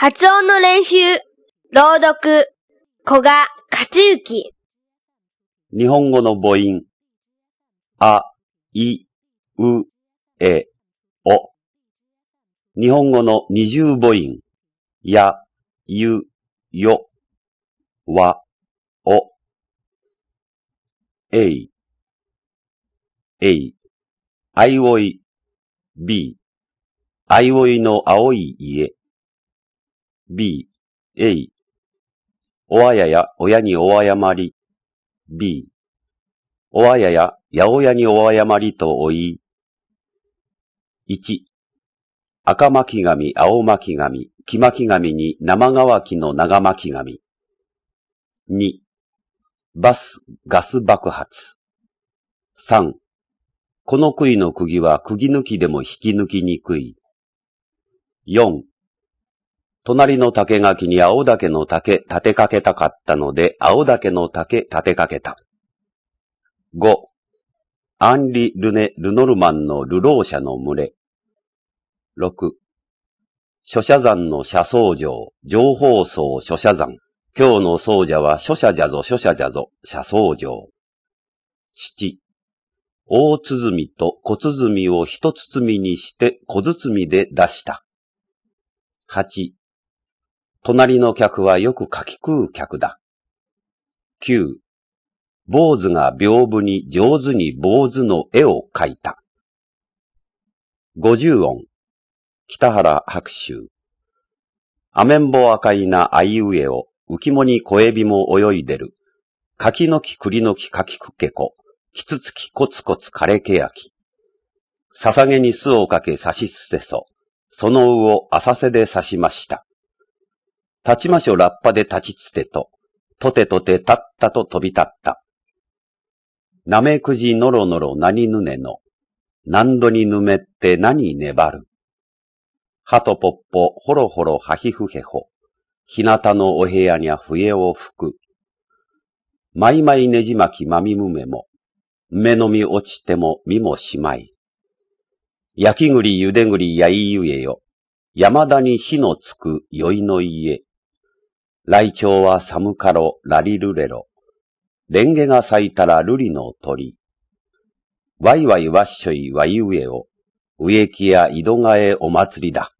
発音の練習、朗読、古賀克之。日本語の母音。あ、い、う、え、お。日本語の二重母音。や、ゆ、よ、わ、お。えい、えい、あいおい、び、あいおいの青い家。B、A、おあやや親におあやまり。B、おあやや八百屋におあやまりとおい。1、赤巻紙、青巻紙、木巻紙に生乾きの長巻紙。2、バス、ガス爆発。3、この杭の釘は釘抜きでも引き抜きにくい。4、隣の竹垣に青竹の竹立てかけたかったので、青竹の竹立てかけた。5. アンリ・ルネ・ルノルマンのルロー社の群れ。6. 諸社山の社僧城、情報層諸社山。今日の僧者は諸社じゃぞ諸社じゃぞ、社僧城。7. 大鼓と小鼓を一包みにして小包で出した。8. 隣の客はよく書き食う客だ。9. 坊主が屏風に上手に坊主の絵を描いた。50音。北原白秋。アメンボ赤いなあいうえを、浮肝に小エビも泳いでる。柿の木栗の木柿くけこ。キツツキコツコツ枯れけやき。捧げに巣をかけ刺しすせそ。その魚を浅瀬で刺しました。立ちましょラッパで立ちつてと、とてとて立ったと飛び立った。なめくじのろのろ何ぬねの、何度にぬめって何粘る。はとぽっぽ、ほろほろはひふへほ、ひなたのお部屋にゃ笛を吹く。まいまいねじまきまみむめも、目のみ落ちてもみもしまい。焼き栗ゆで栗やいゆえよ、山田に火のつく酔いの家。来鳥は寒かろ、ラリルレロ。レンゲが咲いたら瑠璃の鳥。ワイワイワッショイワイウエオ、植木や井戸替えお祭りだ。